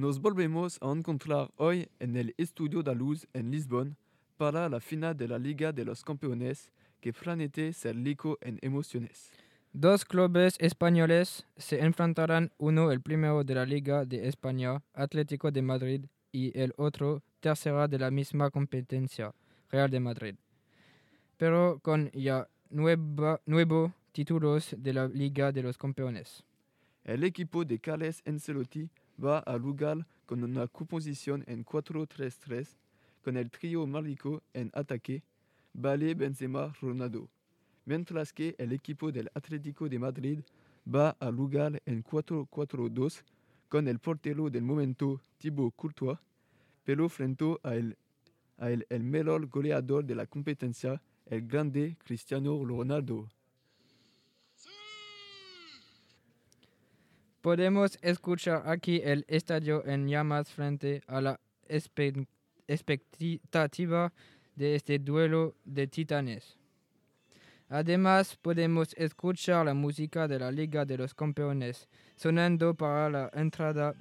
Nos volvemos a encontrar hoy en el Estudio da Luz en Lisbon para la final de la Liga de los Campeones que promete ser rico en emociones. Dos clubes españoles se enfrentarán, uno el primero de la Liga de España, Atlético de Madrid, y el otro tercera de la misma competencia, Real de Madrid. Pero con ya nueva, nuevos títulos de la Liga de los Campeones. El equipo de Carles Ancelotti va a jugar con una composición en 4-3-3 con el trío mágico en ataque, Vale, Benzema, Ronaldo, mientras que el equipo del Atlético de Madrid va a jugar en 4-4-2 con el portero del momento Thibaut Courtois, pero frente a el, a el, el mejor goleador de la competencia, el grande Cristiano Ronaldo. Podemos escuchar aquí el estadio en llamas frente a la expectativa de este duelo de titanes. Además, podemos escuchar la música de la Liga de los Campeones sonando para la entrada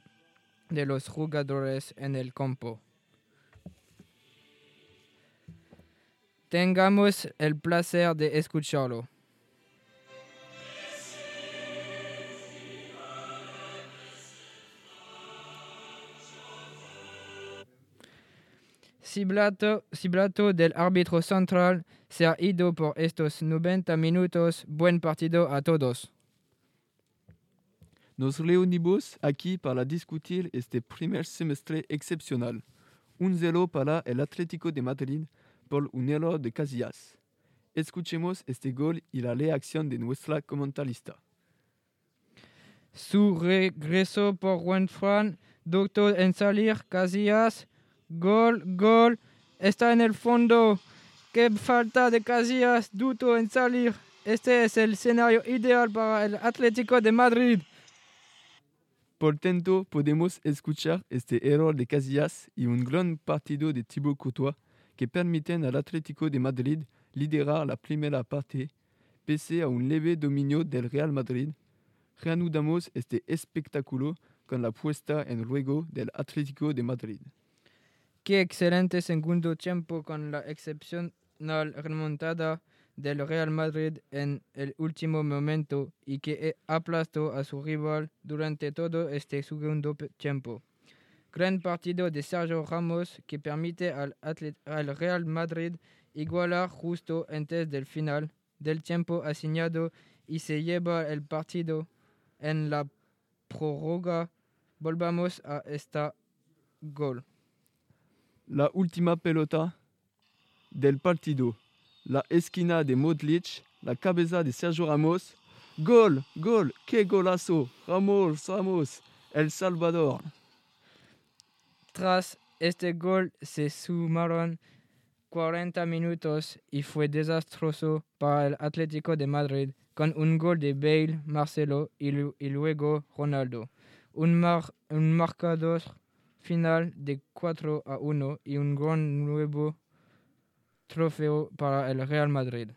de los jugadores en el campo. Tengamos el placer de escucharlo. Ciblato, ciblato del árbitro central se ha ido por estos 90 minutos. Buen partido a todos. Nos reunimos aquí para discutir este primer semestre excepcional. Un cero para el Atlético de Madrid por un error de Casillas. Escuchemos este gol y la reacción de nuestra comentarista. Su regreso por Juan doctor en salir, Casillas, gol, gol, está en el fondo. Qué falta de Casillas, dudo en salir. Este es el escenario ideal para el Atlético de Madrid. Por tanto, podemos escuchar este error de Casillas y un gran partido de Thibaut Courtois que permiten al Atlético de Madrid liderar la primera parte, pese a un leve dominio del Real Madrid. Reanudamos este espectáculo con la puesta en juego del Atlético de Madrid. Qué excelente segundo tiempo con la excepcional remontada del Real Madrid en el último momento y que aplastó a su rival durante todo este segundo tiempo. Gran partido de Sergio Ramos que permite al Real Madrid igualar justo antes del final del tiempo asignado y se lleva el partido en la prórroga. Volvamos a esta gol. La última pelota del partido. La esquina de Modric, la cabeza de Sergio Ramos. Gol, gol, qué golazo. Ramos, Ramos, El Salvador. Tras este gol se sumaron 40 minutos y fue desastroso para el Atlético de Madrid con un gol de Bale, Marcelo y, lu- y luego Ronaldo. Un marcador final de 4 a 1 y un gran nuevo trofeo para el Real Madrid.